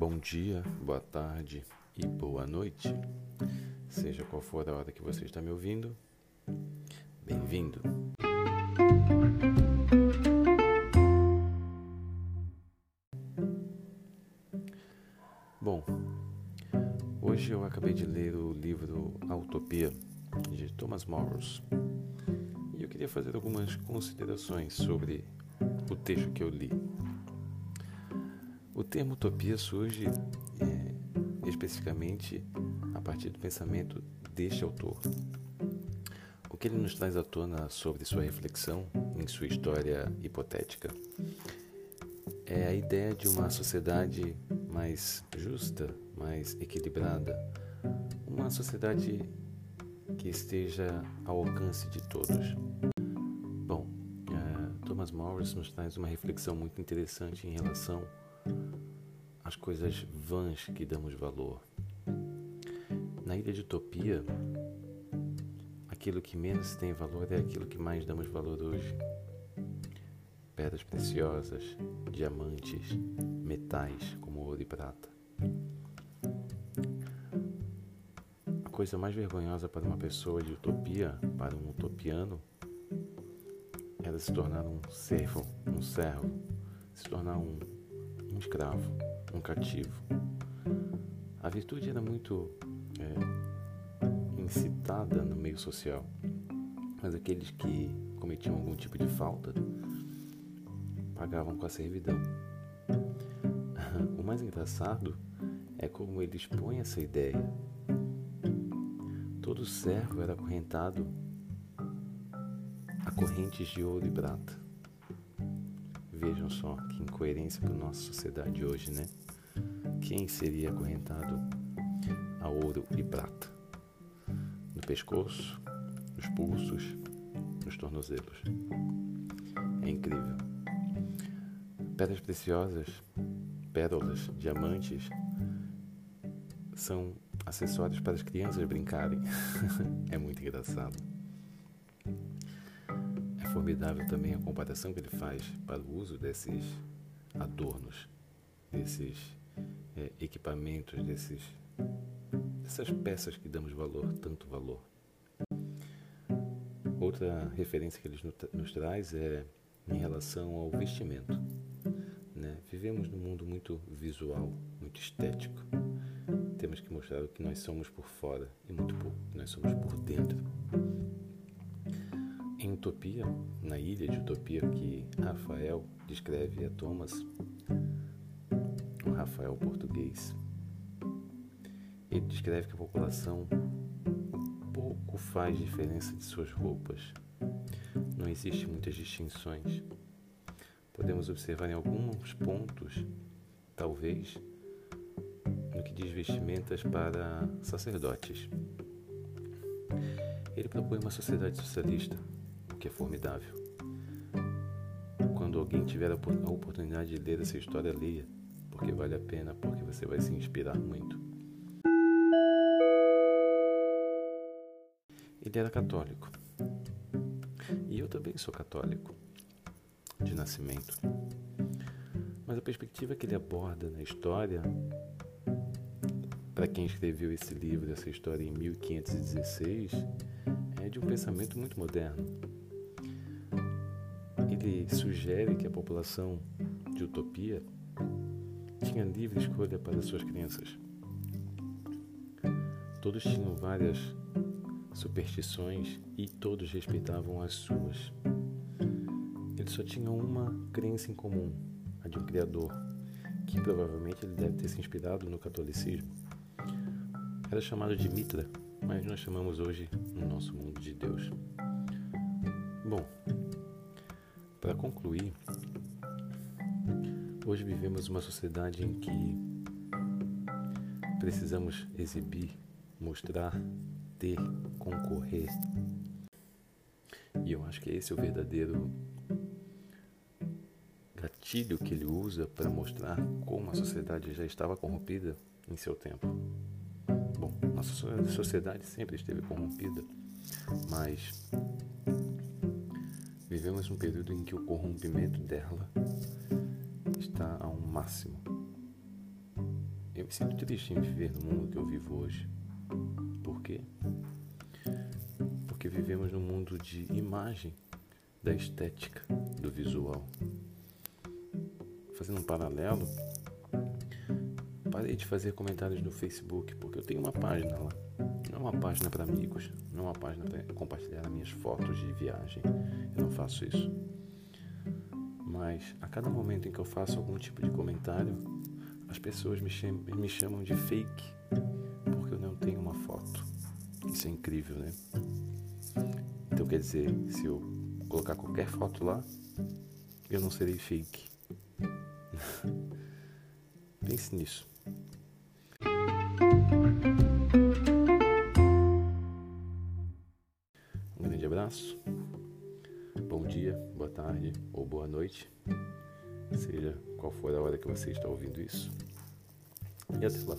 Bom dia, boa tarde e boa noite. Seja qual for a hora que você está me ouvindo, bem-vindo. Bom, hoje eu acabei de ler o livro A Utopia de Thomas Morris e eu queria fazer algumas considerações sobre o texto que eu li. O termo utopia surge é, especificamente a partir do pensamento deste autor. O que ele nos traz à tona sobre sua reflexão em sua história hipotética é a ideia de uma sociedade mais justa, mais equilibrada, uma sociedade que esteja ao alcance de todos. Bom, uh, Thomas Morris nos traz uma reflexão muito interessante em relação as coisas vãs que damos valor. Na ilha de Utopia, aquilo que menos tem valor é aquilo que mais damos valor hoje. Pedras preciosas, diamantes, metais como ouro e prata. A coisa mais vergonhosa para uma pessoa de utopia, para um utopiano, era se tornar um servo, um servo, se tornar um, um escravo um cativo. A virtude era muito é, incitada no meio social, mas aqueles que cometiam algum tipo de falta pagavam com a servidão. O mais engraçado é como ele expõe essa ideia. Todo servo era acorrentado a correntes de ouro e prata. Vejam só que incoerência para a nossa sociedade hoje, né? Quem seria acorrentado a ouro e prata? No pescoço, nos pulsos, nos tornozelos. É incrível. Pedras preciosas, pérolas, diamantes são acessórios para as crianças brincarem. é muito engraçado formidável também a comparação que ele faz para o uso desses adornos, desses é, equipamentos, desses, dessas peças que damos valor, tanto valor. Outra referência que ele nos traz é em relação ao vestimento. Né? Vivemos num mundo muito visual, muito estético. Temos que mostrar o que nós somos por fora e muito pouco o que nós somos por dentro. Em Utopia, na ilha de Utopia que Rafael descreve a Thomas, o Rafael português, ele descreve que a população pouco faz diferença de suas roupas. Não existe muitas distinções. Podemos observar em alguns pontos, talvez, no que diz vestimentas para sacerdotes. Ele propõe uma sociedade socialista que é formidável. Quando alguém tiver a oportunidade de ler essa história, leia, porque vale a pena, porque você vai se inspirar muito. Ele era católico. E eu também sou católico, de nascimento. Mas a perspectiva que ele aborda na história, para quem escreveu esse livro, essa história em 1516, é de um pensamento muito moderno ele sugere que a população de Utopia tinha livre escolha para suas crianças. Todos tinham várias superstições e todos respeitavam as suas. Eles só tinham uma crença em comum, a de um Criador, que provavelmente ele deve ter se inspirado no catolicismo. Era chamado de Mitra, mas nós chamamos hoje no nosso mundo de Deus. Concluir, hoje vivemos uma sociedade em que precisamos exibir, mostrar, ter, concorrer. E eu acho que esse é o verdadeiro gatilho que ele usa para mostrar como a sociedade já estava corrompida em seu tempo. Bom, nossa sociedade sempre esteve corrompida, mas Vivemos um período em que o corrompimento dela está a um máximo. me sinto triste em viver no mundo que eu vivo hoje. Por quê? Porque vivemos num mundo de imagem, da estética, do visual. Fazendo um paralelo, parei de fazer comentários no Facebook, porque eu tenho uma página lá. Não é uma página para amigos, não é uma página para compartilhar minhas fotos de viagem. Eu não faço isso. Mas a cada momento em que eu faço algum tipo de comentário, as pessoas me chamam de fake, porque eu não tenho uma foto. Isso é incrível, né? Então quer dizer, se eu colocar qualquer foto lá, eu não serei fake. Pense nisso. Tarde ou boa noite, seja qual for a hora que você está ouvindo isso. E até lá.